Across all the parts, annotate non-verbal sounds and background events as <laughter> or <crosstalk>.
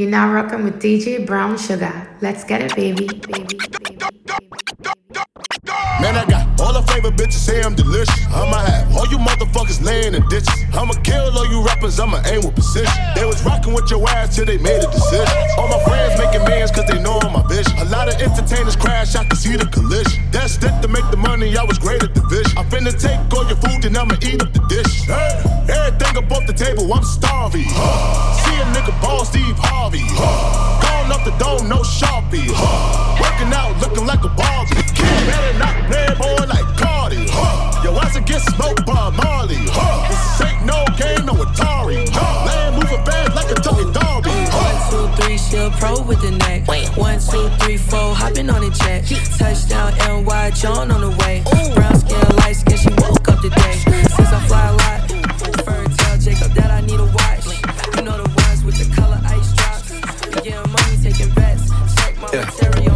You're now rocking with DJ Brown Sugar. Let's get it, baby, baby. Man, I got all the favorite bitches say I'm delicious. I'ma have all you motherfuckers laying in ditches. I'ma kill all you rappers, I'ma aim with precision. They was rocking with your ass till they made a decision. All my friends making millions cause they know I'm my vision. A lot of entertainers crash, I can see the collision. That's it to make the money, I was great at the vision. I finna take all your food and I'ma eat up the dish. Everything up off the table, I'm starving. See a nigga ball Steve Harvey. Going up the dome, no sharpie. Working out, looking like a Barbie. Kid better not play boy like Cardi. Yo, ass will get smoked by Marley. Huh. This ain't no game, no Atari. Land moving fast like a Tony Darby. One, two, three, she a pro with the neck. One, two, three, four, hopping on the jet. Touchdown, NY, John on the way. Brown skin, light skin, she woke up today. Since I fly a lot, prefer to tell Jacob that I need a watch. You know the ones with the color ice drops. Yeah, money taking bets. Check my Yeah. material.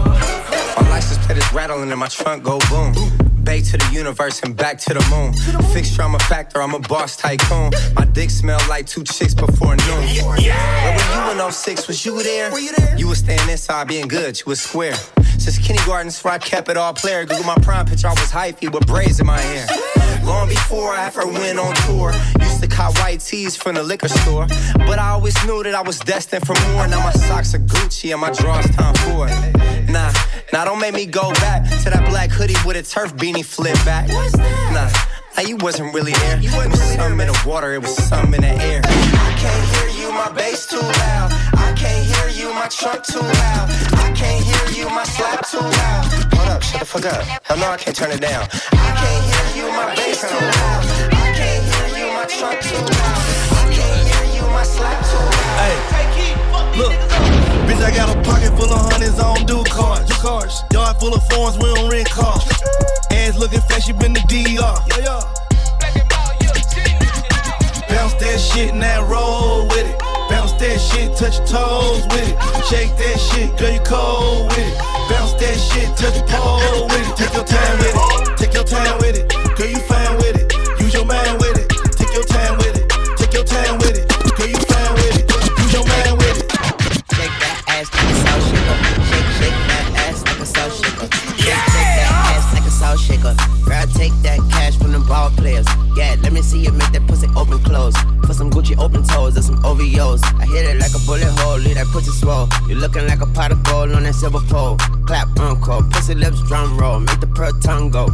Rattling in my trunk, go boom. Bay to the universe and back to the moon. Fixture, I'm a factor, I'm a boss tycoon. My dick smell like two chicks before noon. Yeah. Where were you in 06? Was you there? Were You was staying inside being good, you was square. Since kindergarten, so I kept it all player. Google my prime picture, I was hyphy with braids in my hair. Long before I ever went on tour, used to cop white tees from the liquor store. But I always knew that I was destined for more. Now my socks are Gucci and my drawers Tom Ford. Nah, nah, don't make me go back to that black hoodie with a turf beanie flip back. Nah. You wasn't really there. It was something in the water, it was something in the air. I can't hear you, my bass too loud. I can't hear you, my trunk too loud. I can't hear you, my slap too loud. Hold up, shut the fuck up. Hell no, I can't turn it down. I can't hear you, my bass too loud. I can't hear you, my trunk too loud. I can't hear you, my slap too loud. Hey, look, bitch, I got a pocket full of hundreds, I don't do cards. Do. Yard full of phones, we don't rent cars. Ass looking fat, she been the DR. Yeah, yeah. Bounce that shit, now roll with it. Bounce that shit, touch your toes with it. Shake that shit, girl, you cold with it. Bounce that shit, touch your pole with it. Take your time with it. Take your time with it. Girl, you fine with it. Use your mind with it. Take your time with it. Take your time with it. Girl, you fine with it. Use your mind with it. Shake that ass like a salt shaker. Girl, take that cash from the ball players. Yeah, let me see you make that pussy open close. Put some Gucci open toes and some OVOs. I hit it like a bullet hole, leave that pussy swole. You looking like a pot of gold on that silver pole. Clap, uncle, pussy lips drum roll, make the pearl tongue go.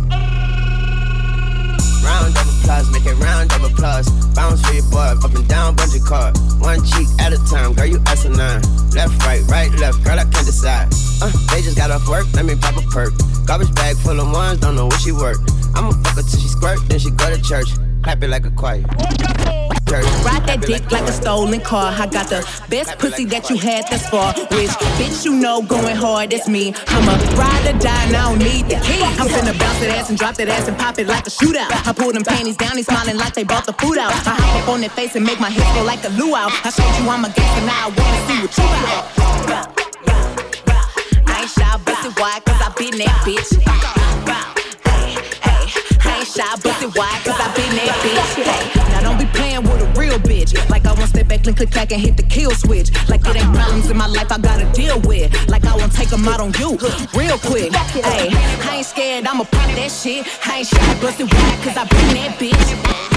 Round of applause, make it round of applause. Bounce for your boy, up and down, bungee cord. One cheek at a time, girl, you asinine. Left, right, right, left, girl, I can't decide. Uh, they just got off work, let me pop a perk. Garbage bag full of ones, don't know where she work. I'ma fuck her till she squirt, then she go to church. Clap it like a choir. Church. Ride that dick like a stolen car. I got the best pussy that you had thus far. Which bitch you know going hard, that's me. I'm a ride or die and I don't need the key. I'm finna bounce that ass and drop that ass and pop it like a shootout. I pull them panties down, they smiling like they bought the food out. I hop up on their face and make my hips go like a luau. I showed you I'm a gangster, now I wanna see what you about. I ain't shy, busted wide, cause I been that bitch. I shy, busted wide, cause I been that bitch. Hey, now don't be playing with a real bitch. Like I won't step back and click back and hit the kill switch. Like it ain't problems in my life I gotta deal with. Like I won't take them out on you real quick. Hey, I ain't scared, I'ma pop that shit. I ain't shy, busted wide, cause I been that bitch. But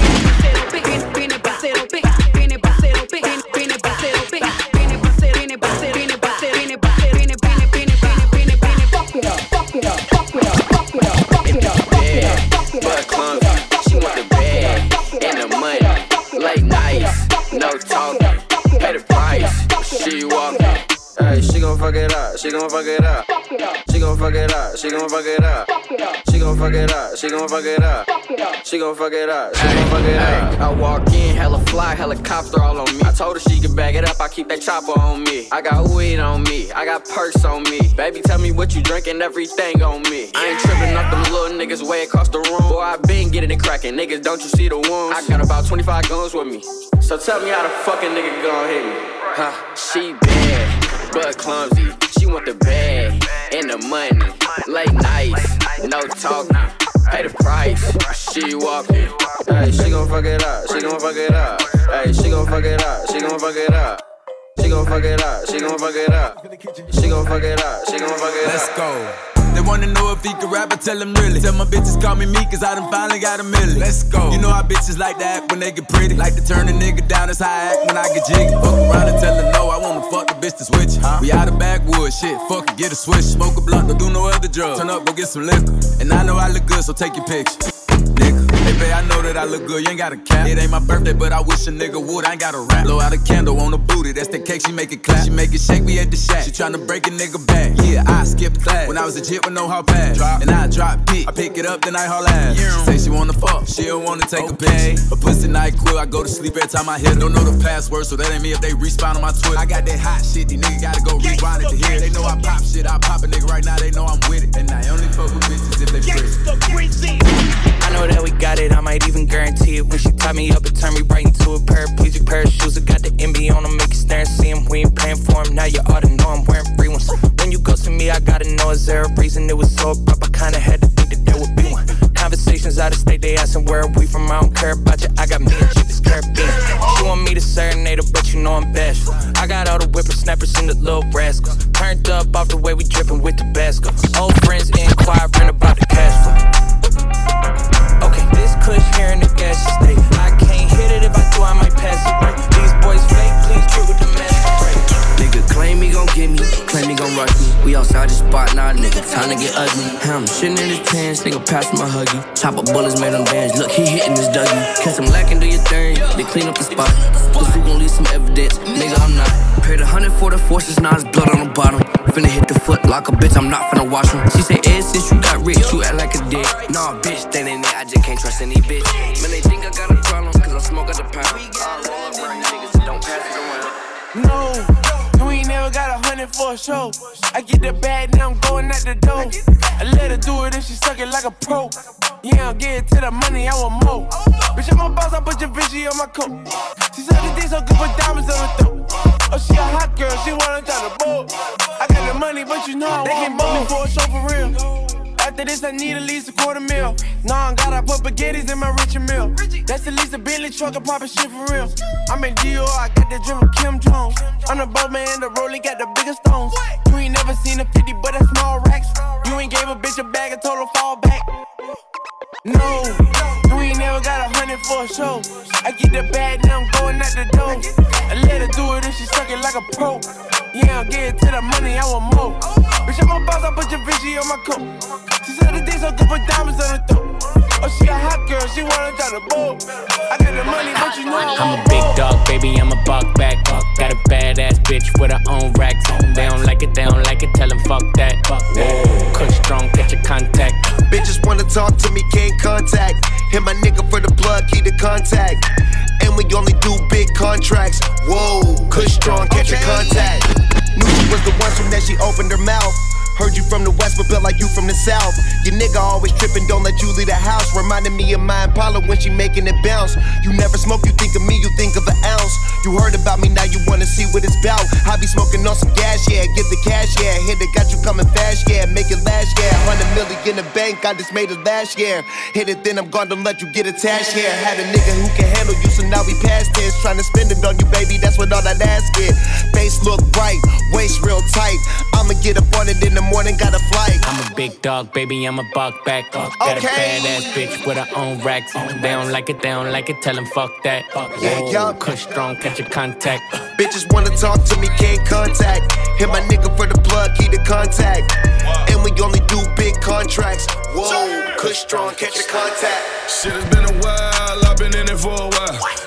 fuck it up, she gon' fuck it up. She gon' fuck it up, she gon' fuck it up. She gon' fuck it up, she gon' fuck it up. She gon' fuck it up, she gon' fuck it up. I walk in, hella fly, helicopter all on me. I told her she could bag it up, I keep that chopper on me. I got weed on me, I got perks on me. Baby, tell me what you drinking, everything on me. I ain't tripping off them little niggas way across the room. Boy, I been getting it cracking, niggas, don't you see the wounds? I got about 25 guns with me. So tell me how the fucking nigga gon' hit me. Huh, she bad, but clumsy. She want the bag and the money. Late nights, no talking. Pay the price, she walking. Hey, she gon' fuck it up, she gon' fuck it up. Hey, she gon' fuck it up, she gon' fuck it up. She gon' fuck it up. She gon' fuck it up. She gon' fuck it up. She gon' fuck it up. Let's go. Wanna know if he can rap, I tell him really. Tell my bitches call me me, cause I done finally got a million. Let's go. You know how bitches like to act when they get pretty. Like to turn a nigga down, that's how I act when I get jiggy. Fuck around and tell her no, I wanna fuck the bitch to switch. Huh? We out of backwoods, shit, fuck it, get a switch. Smoke a blunt, don't do no other drugs. Turn up, go get some liquor. And I know I look good, so take your picture. Hey, babe, I know that I look good, you ain't got a cap. It ain't my birthday, but I wish a nigga would. I ain't got a rap. Blow out a candle on the booty, that's the cake, she make it clap. She make it shake we at the shack. She tryna break a nigga back. Yeah, I skipped class. When I was a jit with no hard pass. Drop. And I drop pick. I pick it up, then I haul ass. She say she wanna fuck, she don't wanna take okay. a picture. A pussy night quill, I go to sleep every time I hit. Don't know the password, so that ain't me if they respawn on my Twitter. I got that hot shit, these niggas gotta go rewind it to hear. They know I pop shit, I pop a nigga right now, they know I'm with it. And I only fuck with bitches if they pretty. I know that we got it, I might even guarantee it. When she tie me up and turn me right into a paraplegic pair of shoes. I got the MB on them, make you stare and see him. We ain't paying for now you oughta know I'm wearing free ones. When you go to me, I gotta know is there a reason it was so abrupt? I kinda had to think that there would be one. Conversations out of state, they asking where we from. I don't care about you, I got me and Chip, it's Caribbean. She want me to serenade her, but you know I'm bashful. I got all the whippersnappers and the little rascals. Turned up off the way we drippin' with Tabasco. Old friends inquiring about to get ugly. Him shitting in his pants, nigga, pass my huggy. Chopper bullets made him dance, look, he hitting his dougie. Catch him lacking, do your thing, they clean up the spot. Cause you gon' leave some evidence, nigga, I'm not. Paid a hundred for the forces, now it's blood on the bottom. Finna hit the foot like a bitch, I'm not finna wash him. She say, Ed, eh, since you got rich, you act like a dick. Nah, bitch, that ain't it, I just can't trust any bitch. Man, they think I got a problem, cause I smoke at the pound. All up, bring niggas, that don't pass it around. No, got a hundred for a show. I get the bag, now I'm going out the door. I let her do it if she suck it like a pro. Yeah, I'll get it to the money, I want more. Bitch, I'm a boss, I put your bitchy on my coat. She said the dick so good with diamonds on her throat. Oh, she a hot girl, she wanna try the boat. I got the money, but you know I they can book me for a show for real. After this, I need at least a quarter mil. Nah, I gotta put spaghettis in my Richard Mille. That's at least a Bentley truck, I'm shit for real. I'm in Dior, I got the drip from Kim Jones. I'm the boat man, the rolling got the biggest stones. You ain't never seen a 50, but that's small racks. You ain't gave a bitch a bag, I told her fall back. No, you ain't never got a hundred for a show. I get the bag, now I'm going out the door. I let her do it if she suck it like a pro. Yeah, I'm getting to the money, I want more. Bitch, I'm a boss, I put your Vinci on my coat. She said the dick so good with diamonds on her throat. Oh, she a hot girl, she wanna try the boat. I got the money, but you know I'm a big dog, baby, I'm a buck back. Got a badass bitch with her own racks. They don't like it, they don't like it, tell them fuck that. Whoa, Kush strong, catch your contact. Bitches wanna talk to me, can't contact. Hit my nigga for the plug, keep the contact. And we only do big contracts. Whoa, Kush strong, catch your contact. Knew she was the one soon as she opened her mouth. Heard you from the west, but built like you from the south. Your nigga always tripping, don't let you leave the house. Reminding me of my Impala when she making it bounce. You never smoke, you think of me, you think of an ounce. You heard about me, now you wanna see what it's about. I be smoking on some gas, yeah, get the cash, yeah. Hit it, got you coming fast, yeah. Make it last, yeah. Hundred million in the bank, I just made it last year. Hit it, then I'm gone, don't let you get attached, yeah. Had a nigga who can handle you, so now we past tense. Trying to spend it on you, baby, that's what all that ass get. Face look bright, waist real tight. I'ma get up on it in the morning, got a flight. I'm a big dog, baby, I'm a buck back. Got a Okay. badass bitch with her own racks. They don't like it, they don't like it, tell them fuck that. Yeah, Whoa, yup. Kush strong, catch your contact. Bitches wanna talk to me, can't contact. Hit my nigga for the plug, keep the contact. And we only do big contracts. Whoa, Kush strong, catch the contact. Shit, it's been a while, I've been in it for a while. Ask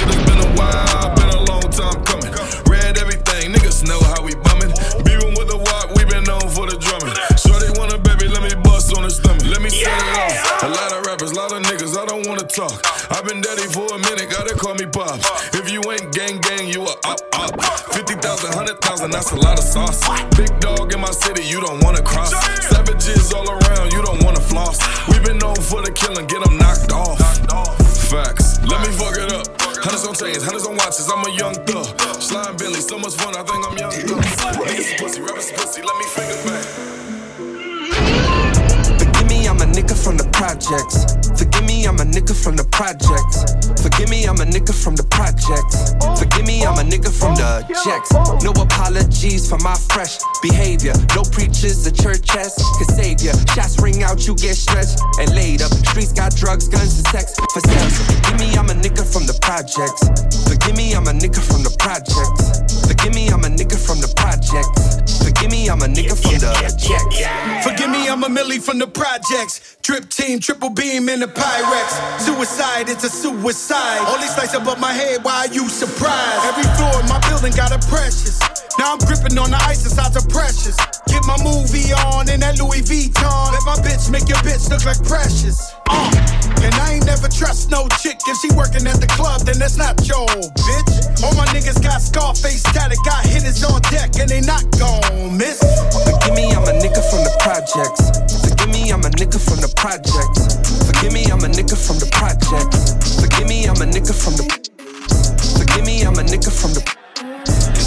Shit, it's been a while, been a long time coming. Read everything, niggas know how we bumming. Beating with the walk, we been known for the drumming. Shorty want a baby, let me bust on her stomach. Let me set it off. A lot of rappers, a lot of niggas, I don't wanna talk. I've been daddy for a minute, gotta call me pops. If you ain't gang gang, you a up up. 50,000, 100,000, that's a lot of sauce. Big dog in my city, you don't wanna cross. Savages all around, you don't wanna floss. we been known for the killing, get them knocked off. Facts, let me fuck it up. Hundreds on chains, hundreds on watches, I'm a young thug. Slime Billy, so much fun, I think I'm young thug. Niggas pussy, rappers pussy, let me finger back. Forgive me, I'm a nigga from the projects. Forgive me, I'm a nigga from the projects. Forgive me, I'm a nigga from the projects. Forgive me, I'm a nigga from the jacks. No apologies for my fresh behavior. No preachers, the church has can save ya. Shots ring out, you get stretched and laid up. Streets got drugs, guns, and sex for sale. Forgive me, I'm a nigga from the projects. Forgive me, I'm a nigga from the projects. Forgive me, I'm a nigga from the projects. Forgive me, I'm a nigga from the jacks. Forgive me, I'm a Millie from the projects. Drip team, triple beam in the Suicide, it's a suicide. Only slice above my head, why are you surprised? Every floor in my building got a precious. Now I'm gripping on the ice inside the precious. Get my movie on in that Louis Vuitton. Let my bitch make your bitch look like precious. Uh, and I ain't never trust no chick. If she working at the club, then that's not your bitch. All my niggas got Scarface static, got hitters on deck, and they not gon' miss. Forgive me, I'm a nigga from the projects. Forgive me, I'm a nigga from the projects. Forgive me, I'm a nigga from the projects. Forgive me, I'm a nigga from the. Forgive me, I'm a nigga from the.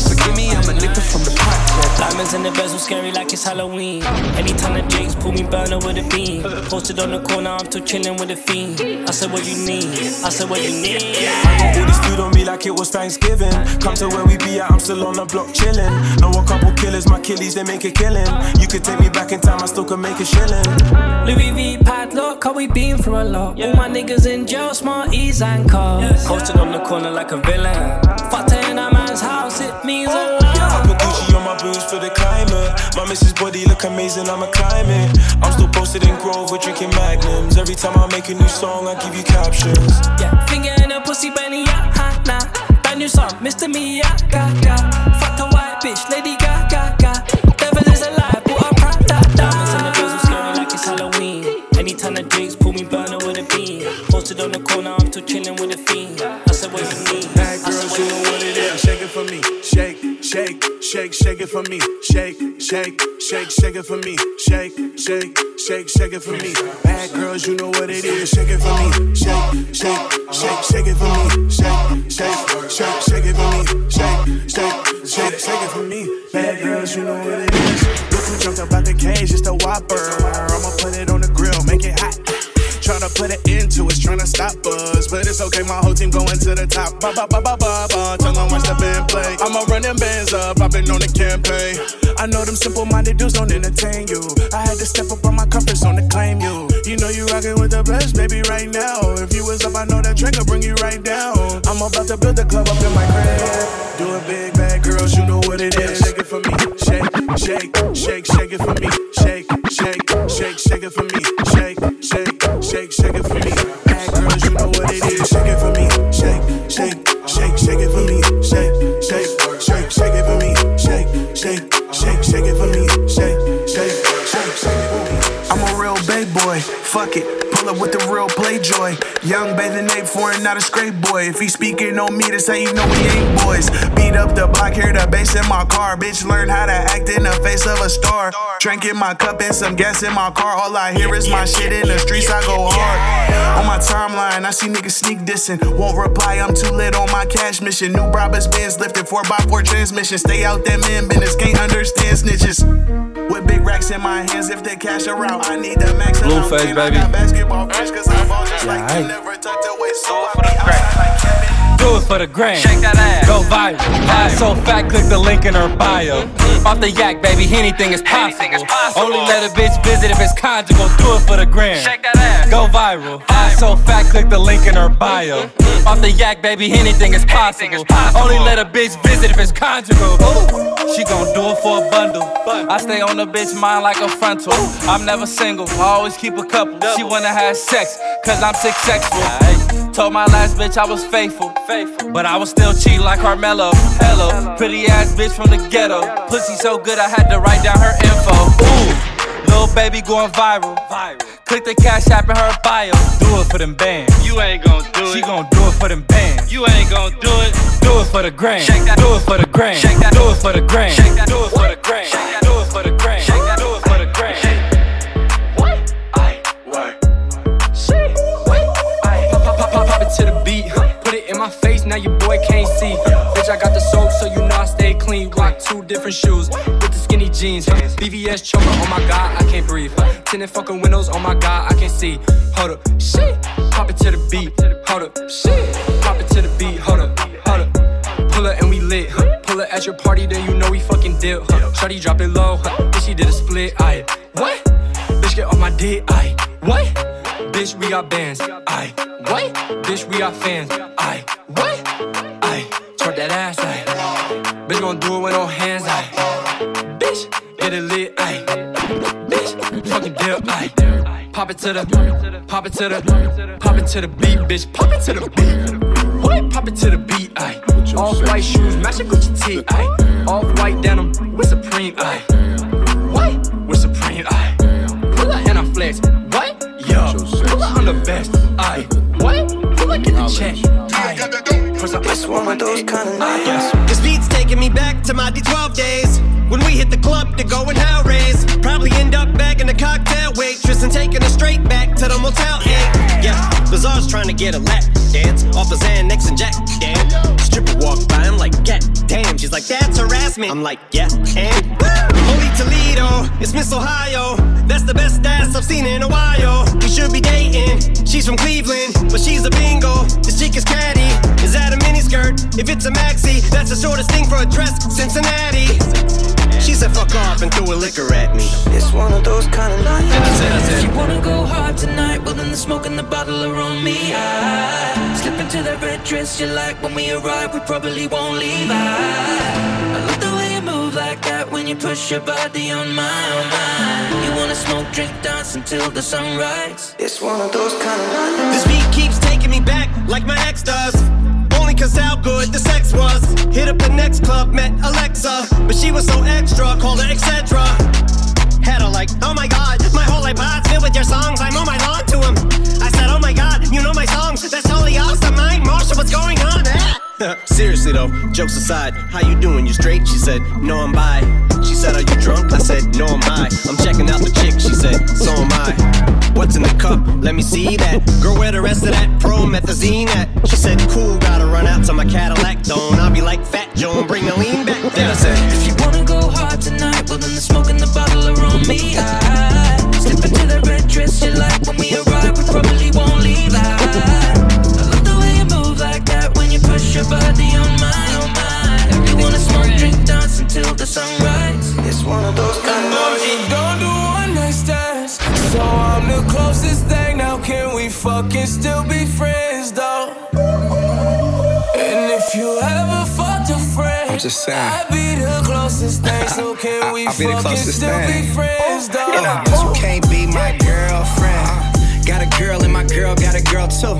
Forgive me, I'm a nigga from the projects. Diamonds in the bezel, scary like it's Halloween. Anytime the Jakes pull me burner with a beam. Posted on the corner, I'm still chilling with a fiend. I said, What you need? I said, What you need? I got all this food on me like it was Thanksgiving. Come to where we be at, I'm still on the block chilling. Know a couple killers, my killies, they make a killing. You could take me back in time, I still could make a shilling. Louis V padlock, how we been through a lot. All my niggas in jail, smart E's and cars. Posted on the corner like a villain. Fucked in a man's house, it means a my boots for the climate. My missus body look amazing, I'ma climb it. I'm still posted in Grove, we're drinking magnums. Every time I make a new song, I give you captions. Yeah, finger in a pussy, Benny, yeah, ha, nah. Brand new song, Mr. Miyagi, ga. Fuck a white bitch, Lady Gaga, ga. Devil is alive, put a Prada, Diamonds in the bezel, scary like it's Halloween. Anytime the drinks pull me burner with a beam. Posted on the corner, I'm still chilling with a fiend. I said, What you need? Bad I girls, said, you know what it is. Shake, shake, shake, shake it for me. Shake, shake, shake, shake it for me. Shake, shake, shake, shake it for me. Bad girls, you know what it is. Shake it for me. Shake, shake, shake, shake it for me. Shake, shake, shake, shake it for me. Shake, shake, shake, shake it for me. Bad girls, you know what it is. Look who jumped up out the cage, just a whopper. I'ma put it on the Tryna put it into us, tryna stop us. But it's okay, my whole team going to the top. Ba ba ba ba ba ba. Tell them watch the band play. I'ma run them bands up, I've been on the campaign. I know them simple minded dudes don't entertain you. I had to step up on my comfort zone to claim you. You know you rockin' with the best, baby, right now. If you was up, I know that track will bring you right down. I'm about to build a club up in my crib. Doing big bad girls, you know what it is. Shake it for me, shake, shake, shake, shake it for me, shake, shake, shake, shake it for me, shake, shake, it for me. Bad girls, you know what it is. Shake it for me, shake, shake, shake, shake it for me, shake, shake, shake, shake it for me, shake, shake, shake, shake it for me, shake, shake, shake, shake it for me. I'm a real big boy, fuck it. Up with the real play joy. Young bathing ape foreign, not a scrape boy. If he speaking on me, that's how you know we ain't boys. Beat up the block, hear the bass in my car. Bitch, learn how to act in the face of a star. Drinking my cup and some gas in my car. All I hear is my shit in the streets, I go hard. On my timeline, I see niggas sneak dissing. Won't reply, I'm too lit on my cash mission. New Brabus Benz lifted 4x4 transmission. Stay out that man business, can't understand snitches. With big racks in my hands, if they cash are out, I need the max. and I'm Blueface, clean. I baby. got basketball friends, cause I ball just like you. Never tucked away, so I be outside like Kevin. Do it for the gram. Shake that ass. Go viral. Ass so fat, click the link in her bio. Mm-hmm. Off the yak, baby, anything is possible. Only let a bitch visit if it's conjugal. Do it for the gram. Shake that ass. Go viral. Ass so fat, click the link in her bio. Mm-hmm. Off the yak, baby, anything is possible. Only let a bitch visit if it's conjugal. She gon' do it for a bundle. I stay on the bitch mind like a frontal. I'm never single, I always keep a couple. She wanna have sex, cause I'm successful. Told my last bitch I was faithful, but I was still cheating like Carmelo. Hello, pretty ass bitch from the ghetto. Pussy so good I had to write down her info. Ooh, little baby going viral. Click the cash app in her bio. Do it for them bands. You ain't gon' do it. She gon' do it for them bands. You ain't gon' do it. Do it for the gram. Shake that. Do it for the gram. Shake that. Do it for the gram. Shake that. Do it for the gram. Shake that. Do it for the gram. See. Bitch, I got the soap, so you know I stay clean. Rock two different shoes with the skinny jeans. BVS choker, oh my god, I can't breathe. Tinted fucking windows, oh my god, I can't see. Hold up, shit. Pop it to the beat. Hold up, shit. Pop it to the beat. Hold up, hold up. Pull it and we lit. Huh. Pull it at your party, then you know we fucking dip. Huh. Shawty drop it low. Huh. Bitch, she did a split. Aye, what? Bitch, get off my dick. Aye, what? Bitch, we got bands. Aye, what? Bitch, we got fans. Aye, what? Twerk that ass. Aye, bitch, gon' do it with no hands. Aye, bitch, get it lit. Aye, bitch, fucking dip. Aye, pop it to the, pop it to the, pop it to the beat, bitch. Pop it to the beat. What? Pop it to the beat. Aye, all white shoes, matching Gucci tee. Aye, all white denim with Supreme. Aye, what? With Supreme. Aye, pull up and I flex. What? Yo, pull up on the best. Aye, what? Pull up get the check. Aye, some ice one of those kind of nights. This beat's taking me back to my D12 days. When we hit the club to go and hell raise. Probably end up bagging a cocktail waitress and taking her straight back to the motel 8. Yeah, Bizarre's trying to get a lap dance off the Xanax and Jack. Damn, stripper walk by, I'm like, yeah, damn. She's like, that's harassment. I'm like, yeah, and Holy Toledo, it's Miss Ohio. That's the best ass I've seen in a while. We should be dating. She's from Cleveland, but she's a bingo. This chick is catty. Is that a miniskirt? If it's a maxi, that's the shortest thing for a dress. Cincinnati. She said fuck off and threw a liquor at me. It's one of those kind of nights. I said, I said, If you wanna go hard tonight, well then the smoke and the bottle are on me. I slip into that red dress you like when we arrive, we probably won't leave. I, I move like that when you push your body on mine, on mine. You wanna smoke, drink, dance until the sunrise. It's one of those kind of nights. This beat keeps taking me back like my ex does. Only cause how good the sex was. Hit up the next club, met Alexa. But she was so extra, called her etc. Had her like, oh my god, my whole iPod's filled with your songs. I mow my lawn to him. I said, oh my god, you know my songs. That's totally awesome. Mike Marshall, what's going on? Ah. Seriously though, jokes aside, how you doing? You straight? She said, No, I'm bi. She said, Are you drunk? I said, No, I'm high. I'm checking out the chick. She said, So am I. What's in the cup? Let me see that. Girl, where the rest of that promethazine at? She said, Cool, gotta run out to my Cadillac. Don't I'll be like Fat Joe and bring the lean back. Then I said, If you wanna go hard tonight, well then the smoke and the bottle are on me. I slip into just saying. I'd be the closest thing. So <laughs> can I- we I'll be the closest still thing. be friends though? And I- You can't be my girlfriend. Got a girl and my girl got a girl too.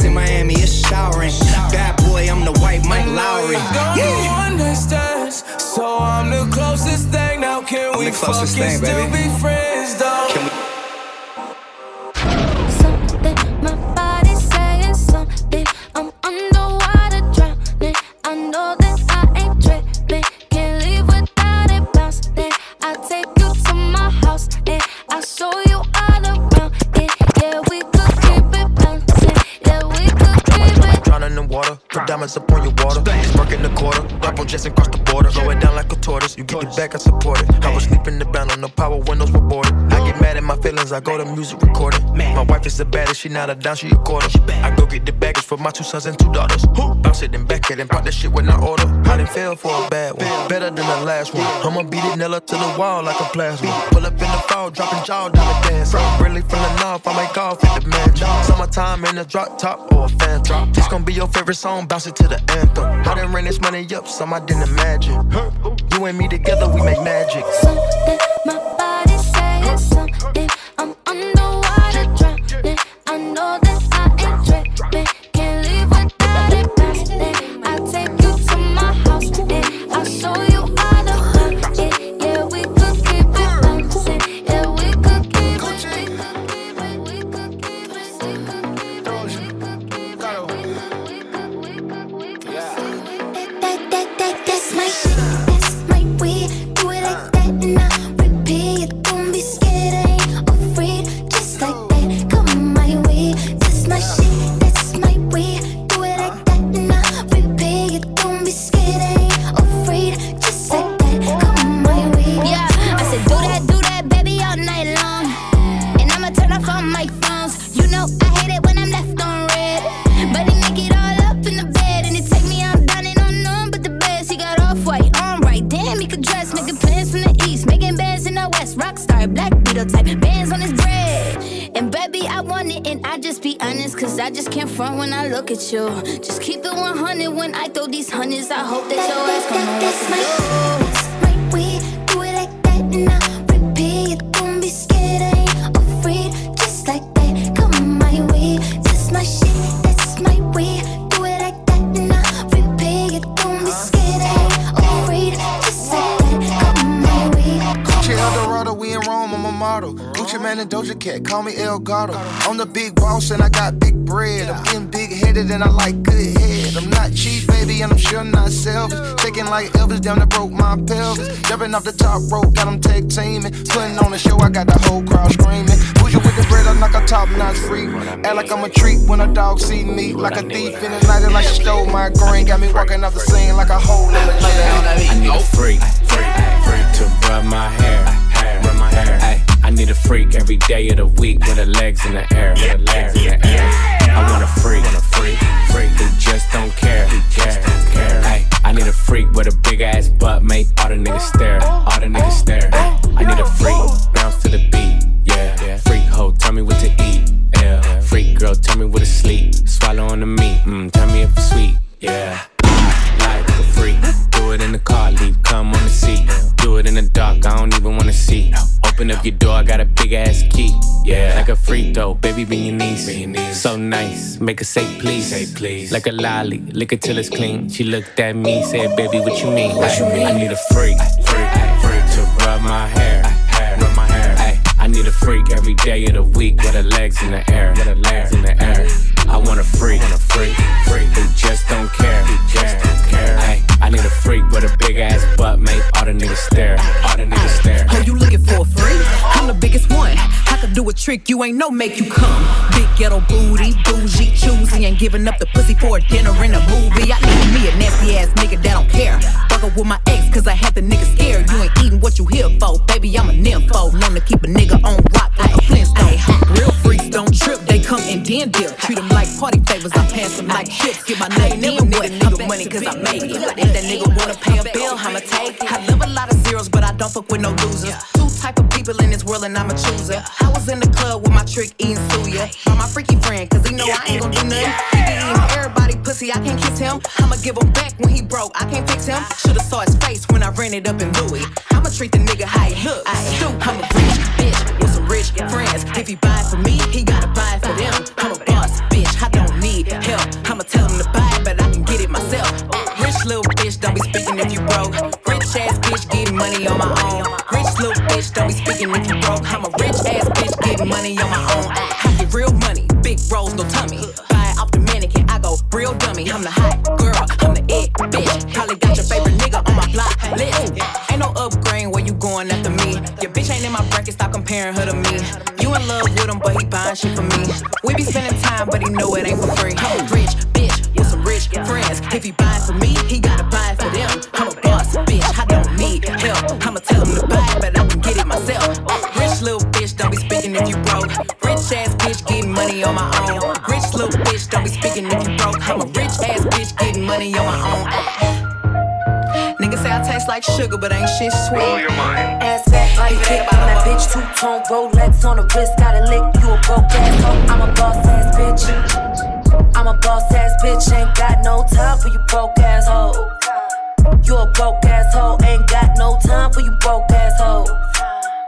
in Miami, it's showering. Bad boy, I'm the white Mike Lowry. Don't do one. So I'm the closest thing. Now can I'm we the closest fucking thing, still baby. be friends though? My body's saying something. I'm underwater drowning. I know that water, put diamonds up on your water. Work in the quarter, rap on Jets and cross the border. Slow it down like a tortoise, you get the back, I support it. I was sleeping the band on the power windows were boarded. I get mad at my feelings, I go to music recording. My wife is the baddest, she not a down, she a quarter. I go get the baggage for my two sons and two daughters. Bounce it and back it and pop that shit when I order. I done fell for a bad one, better than the last one. I'ma beat it nail up to the wall like a plasma. Pull up in the fall, dropping jaw down the dance. Really from the north, I make golf at the mansion. Summertime in a drop top or a fan drop. This gon' be your favorite song, bounce it to the anthem. I done ran this money up, some I didn't imagine. You and me together, we make magic. Beetle type, bands on his bread. And baby, I want it, and I just be honest, cause I just can't front when I look at you. Just keep it 100 when I throw these hundreds. I hope that your ass know what to do. My And Doja Cat, call me El Gato. I'm the big boss and I got big bread. I'm big headed and I like good head. I'm not cheap, baby, and I'm sure not selfish. Taking like Elvis down that broke my pelvis. Jumping off the top rope, got them tag teaming. Putting on a show, I got the whole crowd screaming. Bougie with the bread, I knock a top notch freak. Act like I'm a treat when a dog see me. Like a thief in the night, and like she stole my green. Got me walking off the scene like a hole in the I need a freak, freak, freak to rub my hair, rub my hair. Need a freak every day of the week with her legs in the air, with her legs in the air. I want a freak, want a freak, freak who just don't care, who just don't care. Ay, I need a freak with a big ass butt, make all the niggas stare, all the niggas stare. I need a freak, bounce to the beat, yeah. Freak hoe, tell me what to eat, yeah. Freak girl, tell me what to sleep, swallow on the meat, mm, tell me if it's sweet, yeah. I like a freak. Do it in the car, leave cum on the seat. It in the dark, I don't even wanna see. Open up your door, I got a big ass key. Yeah, like a freak though, baby, be your niece. So nice, make her say please. Say please. Like a lolly, lick it till it's clean. She looked at me, said, baby, what you mean? What you mean? I need a freak, freak, freak to rub my hair, hair, rub my hair. I need a freak every day of the week with her legs in the air, with her legs in the air. I want a freak, want a freak, freak who just don't care, who just don't care. Ay, I need a freak with a big ass butt, make all the niggas stare, all the niggas stare. Oh, you looking for a freak? I'm the biggest one. I could do a trick you ain't no make you come. Big ghetto booty, bougie, choosy, and giving up the pussy for a dinner in a movie. I need me a nasty ass nigga that don't care. Fuck up with my ex, cause I had the nigga scared. You ain't eating what you here for, baby. I'm a nympho. Known to keep a nigga on rock like a Flintstone. Real freaks don't trip, they come and then dip. Treat them like party favors, I pass them like chips. Get my name in boy, nigga money cause I make it. That nigga wanna pay a bill, I'ma take it. I live a lot of zeros, but I don't fuck with no losers. Two type of people in this world and I'm a chooser. I was in the club with my trick eating suya. By my freaky friend, cause he know I ain't gon' do nothing. He be eating everybody pussy, I can't kiss him. I'ma give him back when he broke, I can't fix him. Should've saw his face when I ran it up in Louis. I'ma treat the nigga how he look. Stupid. I'm a rich bitch with some rich friends. If he buy for me, money on my own. Rich little bitch, don't be speaking if you broke. I'm a rich ass bitch getting money on my own. I get real money, big rolls, no tummy. Buy it off the mannequin, I go real dummy. I'm the hot girl, I'm the it bitch. Probably got your favorite nigga on my block list. Ain't no upgrade where you going after me. Your bitch ain't in my bracket, stop comparing her to me. You in love with him, but he buying shit for me. We be spending time, but he know it ain't for free. I'm rich like sugar, but ain't shit sweet. Ass fat like kick on that bitch, two tone Rolex on the wrist, gotta lick you a broke ass hoe. I'm a boss ass bitch. I'm a boss ass bitch, ain't got no time for you broke ass hoe. You a broke ass hoe, ain't got no time for you broke ass hoe.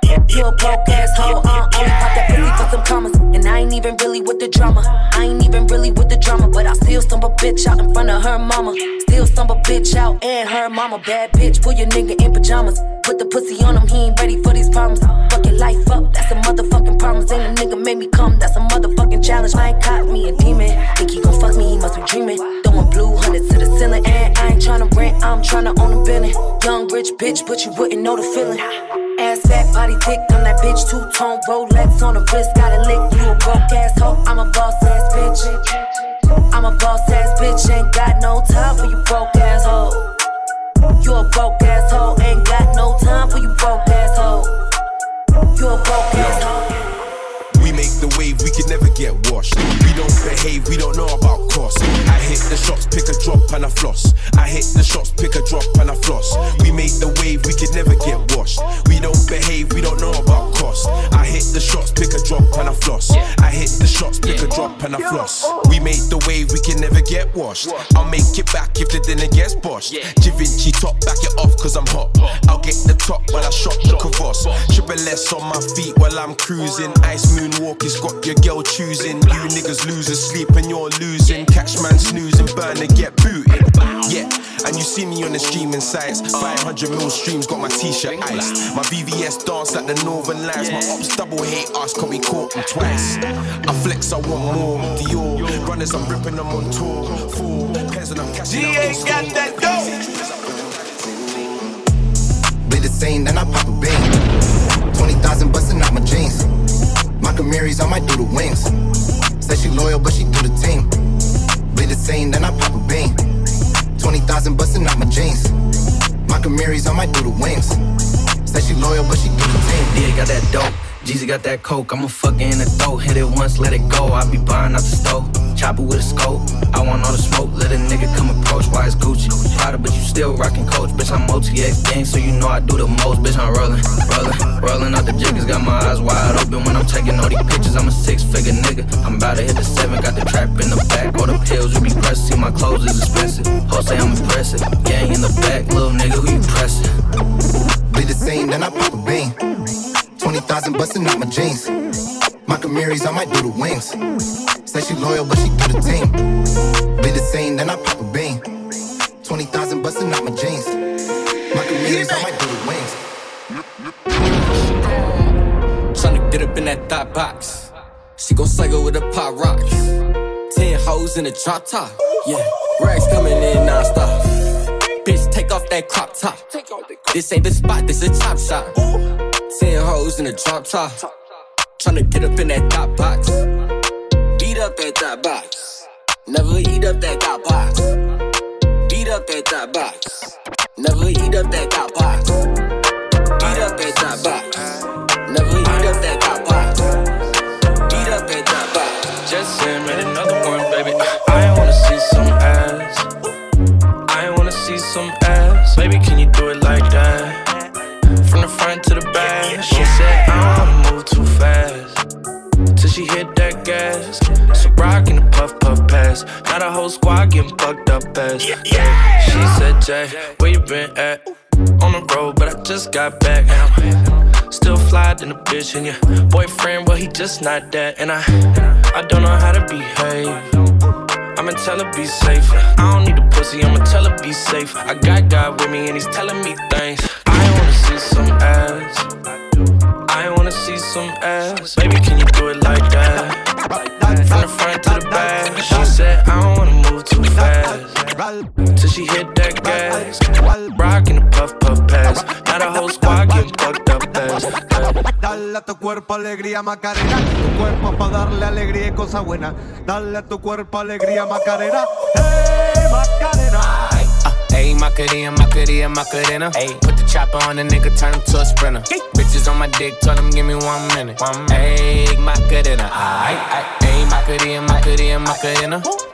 You a broke ass hoe, uh, only pop that pussy for some commas. And I ain't even really with the drama. I ain't even really with the drama, but I still stumble bitch out in front of her mama. Still stumble bitch out and her mama. Bad bitch, pull your nigga in pajamas. Put the pussy on him, he ain't ready for these problems. Fuck your life up, that's a motherfucking promise. Ain't a nigga made me come, that's a motherfucking challenge. I ain't caught me a demon. Think he gon' fuck me, he must be dreaming. Throwing blue hundreds to the ceiling, and I ain't tryna rent, I'm tryna own a building. Young rich bitch, but you wouldn't know the feeling. Ass fat, body thick, I'm that bitch. Two tone Rolex on the wrist, gotta lick you a broke ass hoe. I'm a boss ass bitch. I'm a boss ass bitch, ain't got no time for you broke ass hoe. You a broke ass hoe, ain't got washed. I'll make it back if the dinner gets boshed. Givenchy top, back it off cause I'm hot. Triple S on my feet while I'm cruising. Ice moonwalk has got your girl choosing. You niggas losing sleep and you're losing. Catch man snoozing, burner get booted. Yeah, and you see me on the streaming sites. 500 mil streams, got my t-shirt iced. My VVS dance like the Northern Lights. My ops double hate us, cause we caught them twice. I flex, I want more. Dior runners, I'm ripping them on tour. Four pairs and I'm cashing out in got that dope. Bleed the scene, then I pop a bean. 20,000 busting out my jeans. My Camaries, might do the wings. Said she loyal, but she do the team. Bleed the scene, then I pop a bean. 20,000 busting out my jeans. My Camaries, might do the wings. Said she loyal, but she do the team. Yeah, got that dope. Jeezy got that coke. I'm a fucker in the throat. Hit it once, let it go. I be buying out the stove. Chopper with a scope. I want all the smoke. Let a nigga come approach. Why it's Gucci? Prada, but you still rockin' coach. Bitch, I'm OTX gang, so you know I do the most. Bitch, I'm rollin', rollin', rollin' out the jiggers. Got my eyes wide open when I'm taking all these pictures. I'm a six figure nigga. I'm about to hit the seven. Got the trap in the back. All the pills you be pressed. See my clothes is expensive. Ho say I'm impressive. Gang in the back. Little nigga, who you pressin'? Wings. Say she loyal, but she do the team. Bleed the same, then I pop a bean. 20,000 busting out my jeans. My Camaries, I might do the wings. Tryna get up in that thought box. She gon' cycle with a pop rocks. Ten hoes in a drop top. Yeah, rags coming in non-stop. Bitch, take off that crop top. This ain't the spot, this a chop shop. Ten hoes in a drop top. Tryna get up in that thought box. Up that box. Never eat up that thought box. Beat up that box. Never eat up that thought box. Beat up that box. Never eat up that thought box. Beat up that box. Just said, made another one, baby. I wanna see some ass. I wanna see some ass. Baby, can you do it like that? From the front to the back. She said, I don't wanna move too fast. Till she hit that rockin' the puff puff pass. Now the whole squad getting fucked up ass. She said, Jay, where you been at? On the road, but I just got back. Still fly than a bitch. And your boyfriend, well, he just not that. And I, I don't know how to behave. I'ma tell her be safe. I don't need a pussy, I'ma tell her be safe. I got God with me and he's telling me things. I wanna see some ass. I wanna see some ass. Baby, can you do it like that? From the front to the back. She said, I don't wanna move too fast. Till she hit that gas. Rockin' the puff puff pass. Now the whole squad getting fucked up ass. Dale a tu cuerpo alegría Macarena, tu cuerpo para darle alegría y cosa buena. Dale a tu cuerpo alegría Macarena, hey Macarena. Uh, ayy, Macarena, Macarena, Macarena. Ayy, put the chopper on the nigga, turn him to a sprinter. Bitches on my dick, tell him give me one minute. One Ayy, Macarena. Ayy, ayy, Macarena, Macarena, Macarena. Put the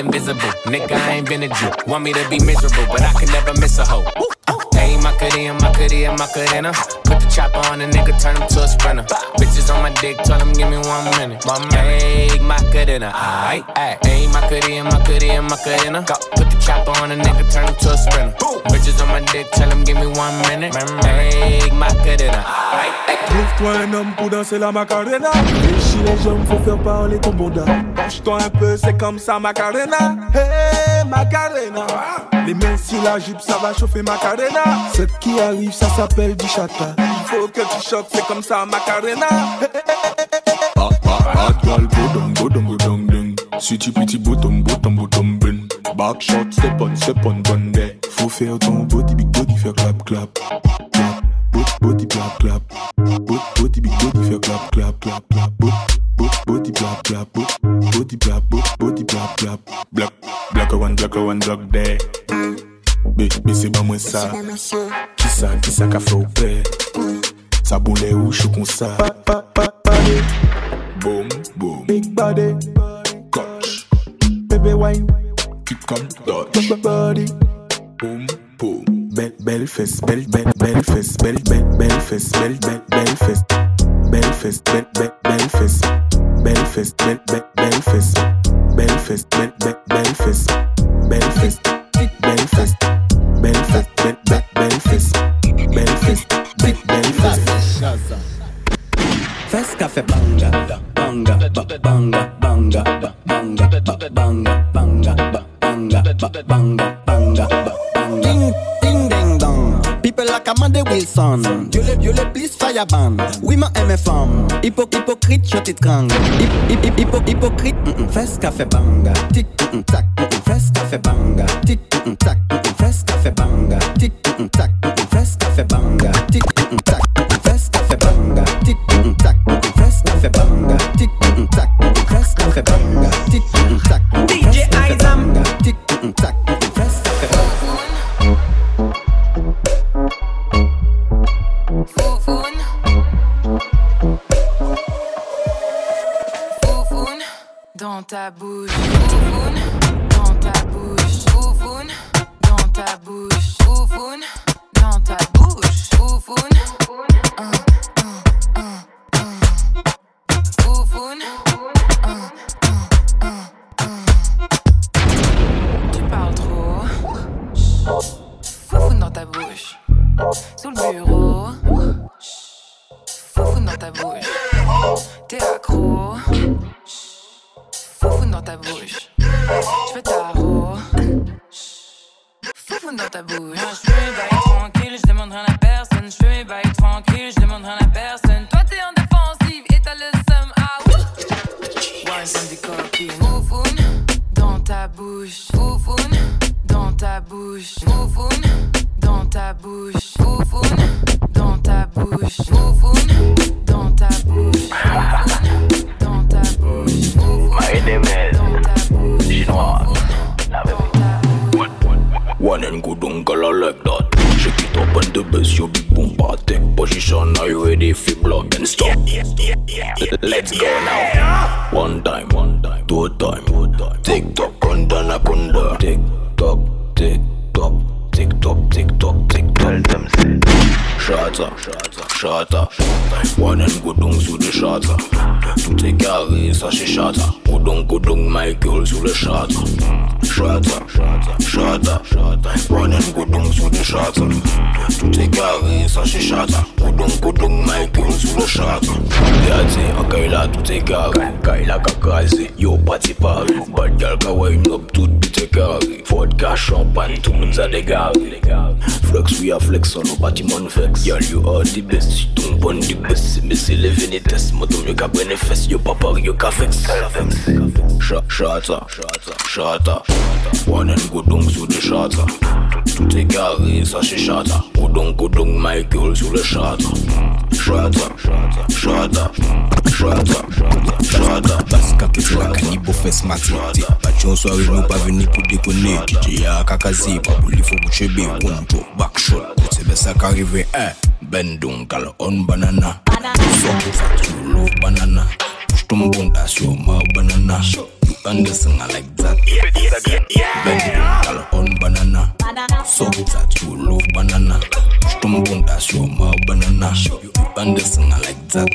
invisible. Nigga, I ain't been a Jew. Want me to be miserable, but I can never miss a hoe. Hey, Macarena, Macarena, Macarena. Put the chopper on a nigga, turn him to a sprinter. Bitches on my dick, tell him give me one minute. My make Macarena, aight, aight. Ayy, Macarena, Macarena, Macarena. Go, put the chopper on a nigga, turn him to a sprinter. Bitches on my dick, tell him give me one minute. Make Macarena, aight. Trouve-toi un homme pour danser la Macarena. Déchire les jambes, faut faire parler ton bonda. Penche-toi un peu, c'est comme ça Macarena. Hey Macarena. Les mains sur la jupe, ça va chauffer Macarena. Ce qui arrive, ça s'appelle du chata. Il faut que tu choques, c'est comme ça Macarena. Sweetie, pretty, bottom, bottom, bottom, ben. Back shot, step on, step on, gun there. Faut faire ton body, big body, faire clap, clap. Clap, body, clap, clap. Body, big body, faire clap, clap, clap, clap. Body, body, clap, clap. Body, body, clap, body, clap, clap. Black, black one, black one, black there. Bébé, c'est pas moi ça. Qui ça, qui ça qu'a fait au père? Ça boulait ou chou comme ça. Boom, boom. Big body. Coach. Baby wine. Keep come Dutch. Body. Boom, boom. Belle, belle fesse, belle, belle, belle fesse, belle, belle, belle fesse, belle, belle, belle fesse. Belle fesse, belle, belle, belle fesse. Belle fesse, belle fesse. Belle fesse, belle, belle, belle fesse. Belle fesse, belle, belle fesse. Fes café banga, banga, banga, banga, banga, banga, banga, banga, banga, banga, People like Amanda Wilson. Dieu le, Dieu le please fireban. Oui, ma MFM. Hypo, hypocrite, je t'étrangle. Hip, hip, hip, hypocrite. Mm -mm. Fes café banga. Tic, mm -mm, tac, mm -mm. Fes café banga. Tic, mm -mm, tac, mm -mm. Fes café banga. Tic, mm -mm, tac, mm -mm. Fes café banga. Tic, mm -mm, tac, mm -mm. Fes café banga. Tic, mm -mm, tac, mm -mm. Fes café banga. Tic, mm -mm, tac, mm -mm. Fes café banga. Ta bouche. One and good uncle, I like that. Shake it up on the bass, your big boom take position. Are you ready for blood and stop? Let's go now. One time, one time, two time, two time. Tick tock, kunda kunda. Tick tock, tick tock, tick tock, tick tock, tick. Tell them. Shata, shata, shata. One and good dung sous le shata. Tout est carré, ça c'est shata. Goudon, goudon, Michael sous le shata. Shata, shata, shata. One and good dung sous le shata. Tout est carré, ça c'est shata. Goudon, goudon, Michael sous le shata. Yati, en Kaila, tout est carré. Kaila kakazé, yo parti Paris. Bad girl ka wine up, tout est carré. Vodka, champagne, tout le monde a dégaré. Flex, we are flex on nos bâtiments flex. Girl, you are the best. Si ton bon the best, mais c'est les vénétesses. Moi, mieux qu'à prendre fesses. Yo, papa, yo, qu'à vex. Shata, shata, shata. One and go down sous le shata. Tout est carré, ça c'est shata. Go down, go down, Michael sous le shata. Shata, shata, shata, shata. Parce que tu vois qu'un niveau fait ce matin. Pas de chance, soirée, nous pas venir pour déconner. DJ a kakazi, pas pour lui, faut boucher bé. Boom, boom, back shot. C'est bien ça qu'arrive, hein. Ben donc, gal on banana. Fuck it, you love banana. Push ton bon sur ma banana and the singer like that. Yeah, yeah, yeah, yeah. On banana. So that you love banana. Stumbun, that's your mouth banana. You and the singer like that.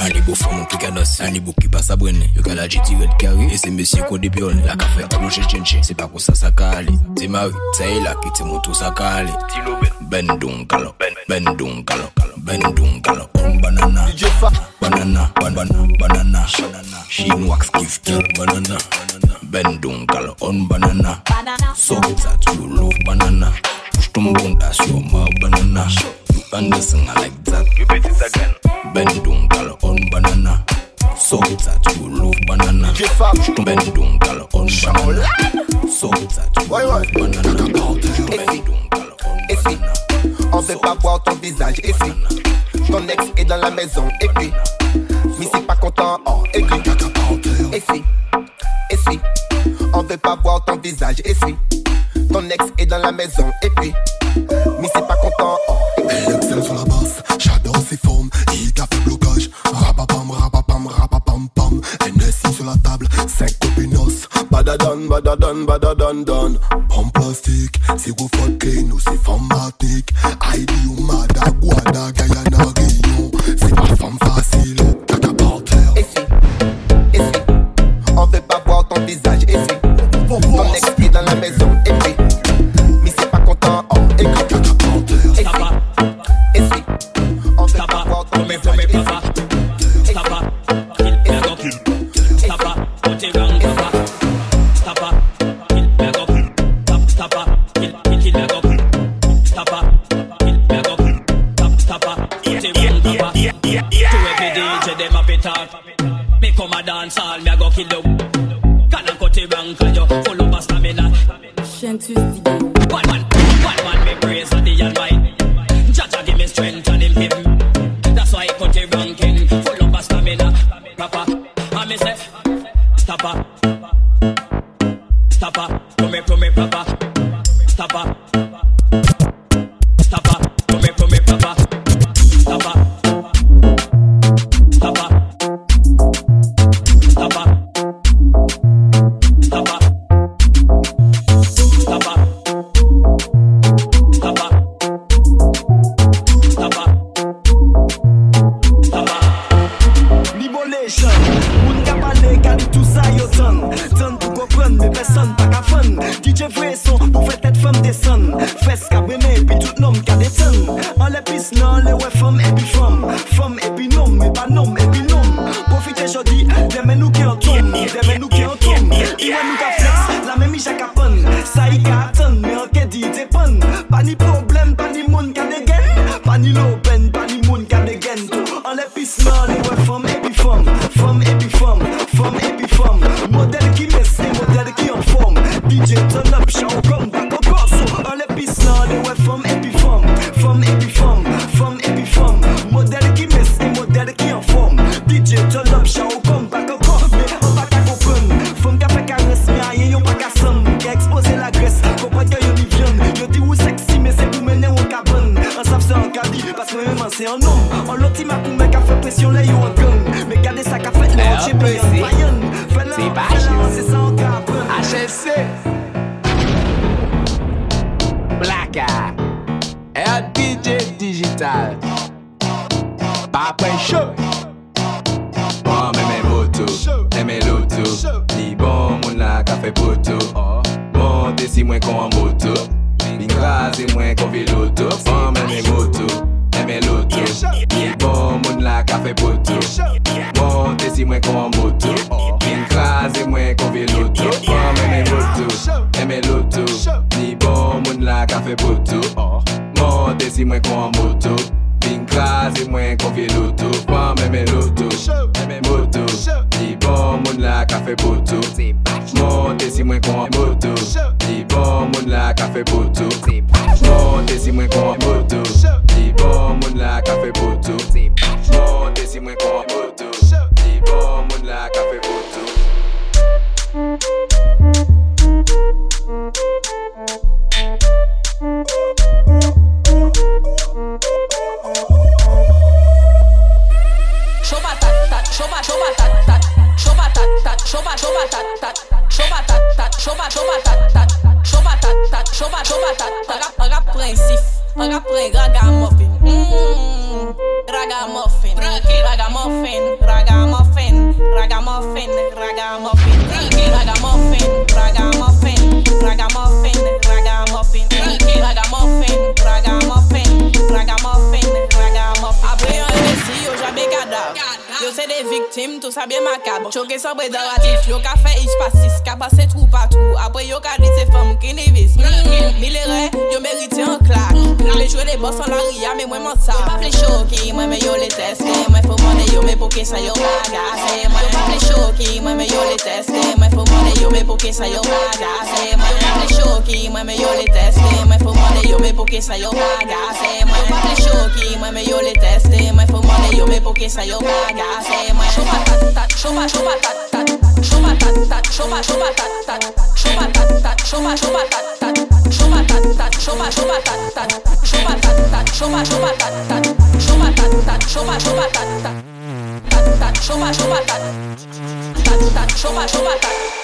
Ani bo fam picados, ani bo ki pa sa brene Yo ka la jiti red carré, et c'est monsieur ko de biol La ka fè tablo che chenche, se pa pou sa sa kale Te mari, sa e la ki te monto sa kale Ti lo ben bendúncalo, bendúncalo, bendúncalo. Banana, banana, banana, banana. banana. Sheen wax gift, banana. Bendúncalo on banana. So that you love banana. Push to moon, that's your banana. You understand I like that. You bet it again. Bendúncalo on banana. So that you love banana. Bendúncalo on banana. So that you love banana. Si on veut pas voir ton visage, si ton ex est dans la maison, et puis mais c'est pas content, oh, et si, et si on veut pas voir ton visage, si ton ex est dans la maison, et puis mais c'est pas content, oh, et puis Elle sur la basse, j'adore ses formes. Il t'a fait blocage. Rapapam, rapapam, rapapam, pam. NSI sur la table, 5 copinos. Badadan, badadan, badadan, dan Pan plastik, go fat keno, se fam matnik Aide yo mada, gwada, gaya na riyon Se pa fam Essaye, essaye, on veut pas voir ton visage et Essaye, ton esprit dans la maison Essaye, mais c'est pas content, oh, écoute Kaka ça va Essaye, on veut pas voir ton visage Essaye, ça va, il est Ça Ragamuffin. Ragamuffin. Ragamuffin. Ragamuffin. Ragamuffin. se de viktim, tou sa bie makab Choke sobre doratif, yo ka fe ich pasis Ka pase trou patrou, apre yo ka dit se fom Kinevis, milere, yo merite an klak Le jwe de boss an la ria, me mwen man sa Yo pa ple choki, mwen me yo le teste. Mwen fo mwande yo me pouke sa yo bagase Yo pa ple choki, mwen me yo le teste. Mwen fo mwande yo me pouke sa yo bagase Yo pa ple choki, mwen me yo le teste. Mwen fo mwande yo me pouke sa yo bagase Yo pa ple choki, mwen me yo le teste. Mwen fo mwande yo me pouke sa yo bagase Show my, show t.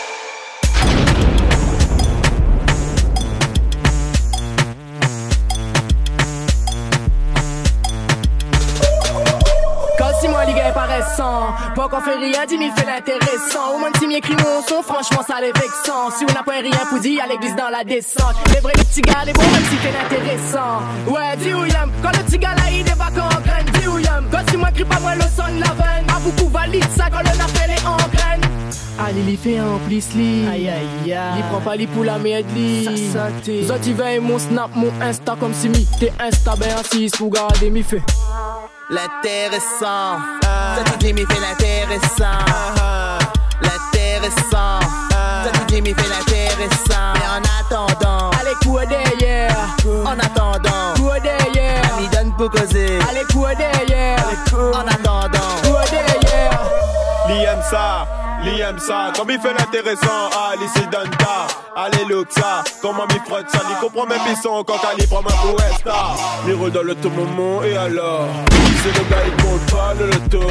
si moi les gars est paraissant Pas qu'on fait rien, dis m'y fait l'intéressant. Au moins si m'y écrit mon son, franchement ça les vexant Si on n'a pas rien pour dire, à l'église dans la descente. Les vrais les petits gars, les bons même si fait l'intéressant. Ouais, dis où y'aime. Quand le petit gars là il débarque en graine, dis où y'aime. Quand si moi crie pas moi le son de la veine À beaucoup valide ça quand le appel est en graine Allez, il fait un plis li Aïe aïe aïe. Il prend pas li pour la merde li Ça ça t'es Zot mon snap, mon insta comme si mi T'es insta. Ben assis pour garder mi fait L'intéressant, ça tu dis, m'y fait l'intéressant. L'intéressant, ça tu dis, m'y fait l'intéressant. Mais en attendant, Allez, coup derrière. En attendant, Coup derrière. M'y donne pour causer. Allez, coup derrière. En attendant, Coup derrière. Li aime ça, aime ça. Comme il fait l'intéressant, ah, li si donne ta. Allez, ça. Comment m'y frotte ça, li comprend même ils sont quand il prend ma. Li redonne le tout moment et alors? C'est le gars, il compte pas le loto.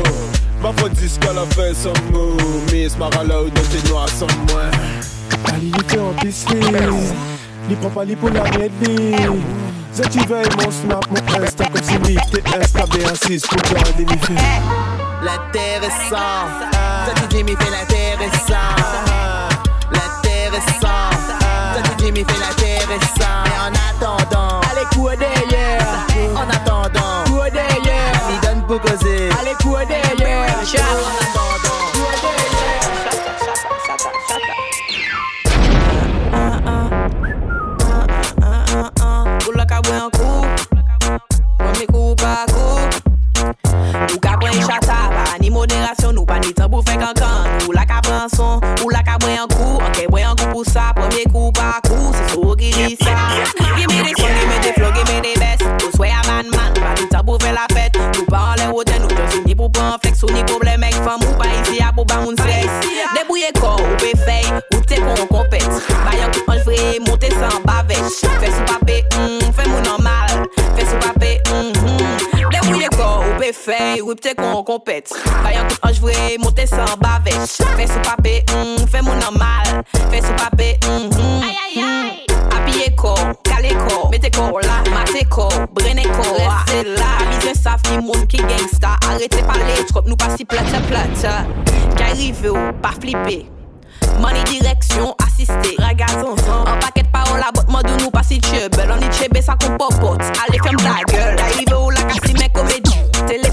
Ma faute qu'elle a fait sans mot. Miss Marala ou dans tes noirs sans moi. Allez, il fait en piscine. Li prend pas li pour la m'aider. C'est tu veilles mon snap, mon insta comme si t'es SKB1 pour toi délivrer. Eh, la terre est sans, ça tu Jimmy fait la terre est sans. La terre est sans, ça tu Jimmy fait la terre est sans. Et en attendant, allez courir derrière. En attendant, courir derrière. Allez donne pour causer, allez courir derrière. kwen an kou. Mwen me kou pa kou. Nou ka kwen chata Ba ni moderasyon nou pa ni tabou fe kankan. Nou la te kon kompet Bayan kou anj vre Monte san bavet. Fè sou pape mm, Fè mou normal. Fè sou pape mm, mm, mm. Appuyer ko, kale ko, mette ko la, mate ko, brene ko, reste la Bizwen saf ni moun ki gangsta, arrete pale trop, nou pa si plate plate Ka rive ou, pa flippe, money direksyon, asiste, ragazon An paket parol la bot modou nou pa si tchebe, on ni tchebe sa kon popot, ale fem ta gueule. Ka rive ou la kasi men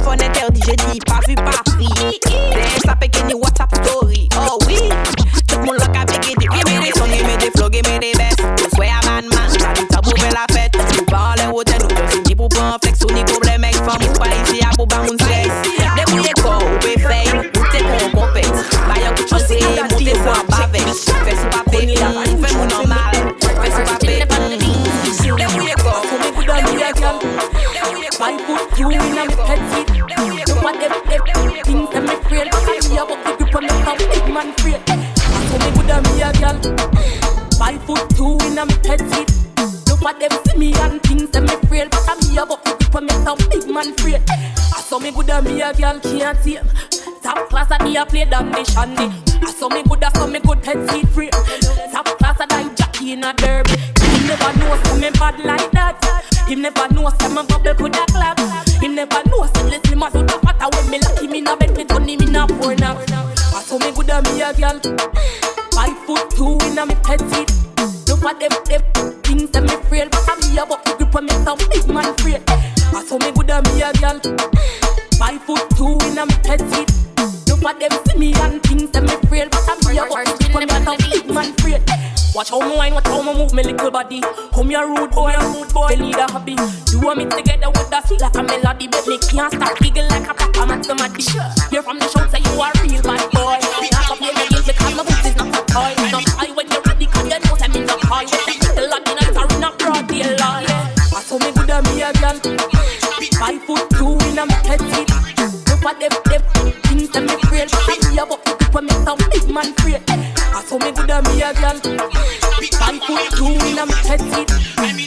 téléphone interdit, j'ai dit pas vu, pas pris. Des ça pékin ni WhatsApp story, oh oui. Tout mon loc a pékin, des give me des sons, give des flows, give des best. Je suis à man, man, j'habite ça pour faire la fête. Tu parles au hôtel, nous faisons ni pour prendre flex, ou ni problème avec femme, ou pas ici à pour pas mon stress. Les quoi, ou peut faire, ou t'es qu'on compète. Bayon qui tu sais, vous en bas avec. Fais sous papier, fais mon normal, fais sous papier. boules, quoi, faut me couper dans le My foot, you in a can't Top class a me a play damn the shandy I saw me good a saw me good head seat free Top class a die jockey in a derby You never know so me bad like that Him never know some bubble could a clap. Him never know some less him as of water when me lock him in a bed, me turn him in a corner. I saw me good a me a girl. Five foot two in a me petite. Look for them, them things that me frail, but I me a buck the grip and make some big man frail. I saw me good a me a girl. Five foot two in a me petite. Look for them see me and things that me frail, but I me a buck the grip and make big man frail. Watch how me wine, watch how me move me little body. Come here, rude boy, rude boy. Need a hobby. You want me together with the feel like a melody, but me can't stop giggle like a proper mathematics. Hear from the show say you are real bad boy. Not up here, me because my boots is not a toy. Not high when you're ready, cause you know I'm in the high. The lobby nights are in a broad daylight. I saw me good at me a. Five foot two in a me petite. At them, them things that me frail. I see about the people make some big man frail. I saw me good at me a girl. Five foot two in a me petite.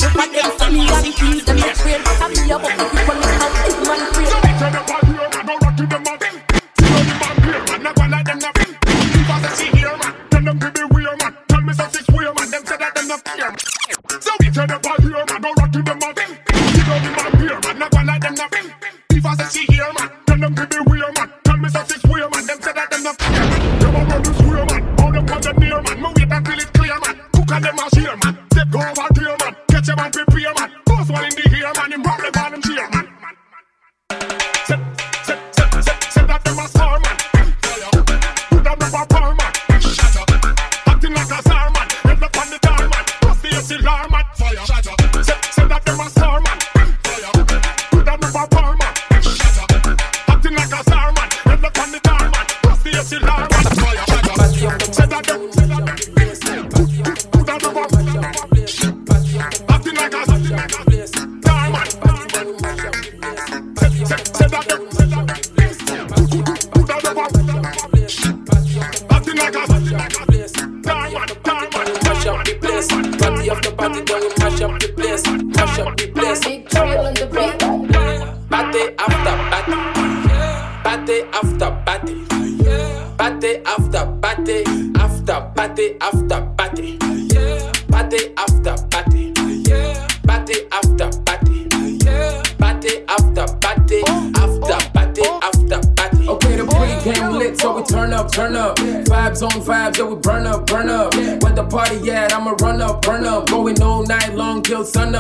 Look at them see me and things that me frail. I see about the people make some big man frail.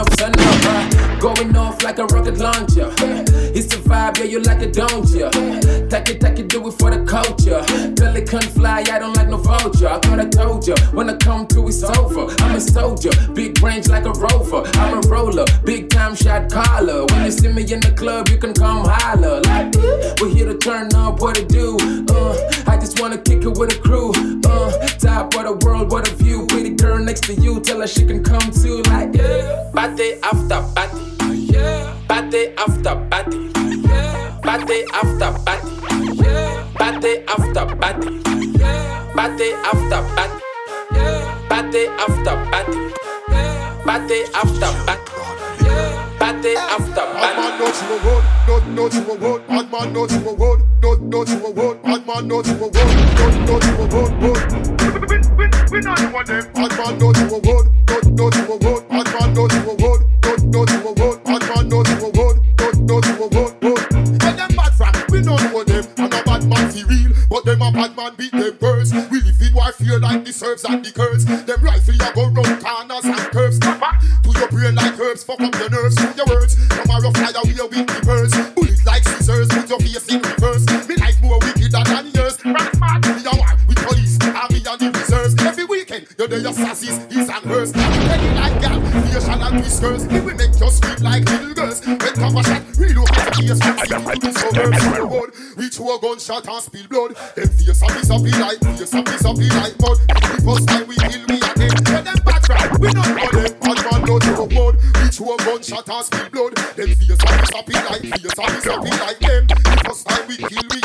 Up, sun up. Going off like a rocket launcher. It's the vibe, yeah, you like it, don't? Take it, take it, do it for the culture. Pelican fly, I don't like no vulture. I thought I told ya, when I come to, it's over. I'm a soldier, big range like a rover. I'm a roller, big time shot caller. When you see me in the club, you can come holler. Like, we're here to turn up, what to do? Uh, I just wanna kick it with a crew. Uh, top of the world, what a view. Pretty girl next to you, tell her she can come too. Like, yeah. Party after party, party after party, party after party, party after party, party after party, party after party, party after party, party after Bad man party. not to a road, not not to a road. Bad man not to a road, not not to a road. Bad man not to a road, not not to a road. road. We not one them. Bad man not to a road, not not to a road. Bad man not to a road, a road. Bad man to a road, not to a road. road. Them bad from, we not know them. I'm a bad man for real, but them a bad man beat them birds. We live in warfare like the serves and the curves. Them rifle ya go round corners and curves. To your brain like herbs, fuck up your nerves your words. Tomorrow fly away with the birds. Bullets like scissors, put your face in reverse. Your sasses, his and hers. Ready like gal, facial and whiskers. It will make you scream like little girls. When cover shot, reload at your face and to suburbs. Road, reach to a gunshot and spill blood. Them face a piece of be like, face a piece of be like mud. The first time we kill me again. When them back from, we not know them. Bad man no to a mud. Reach to a gunshot and spill blood. Them face a piece of be like, face a piece of be like them. The first time we kill me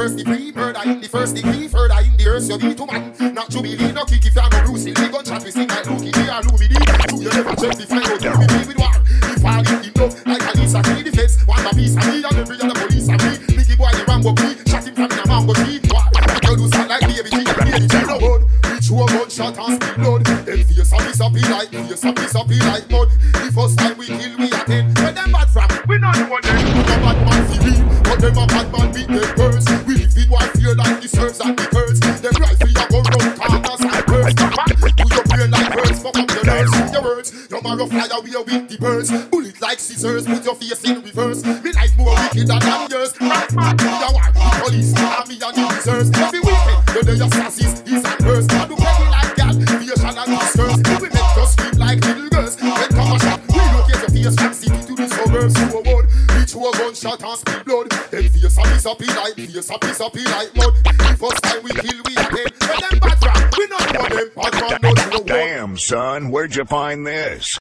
bloodthirsty free murder in the first degree, further in the earth you be to man. Not jubilee, no kick if you no Bruce Lee. Gunshot we sing like Lucky D or Louis D. True you never check the find out who we be with war. If I him love like a Lisa Key defense, want a piece of me and every Where'd you find this?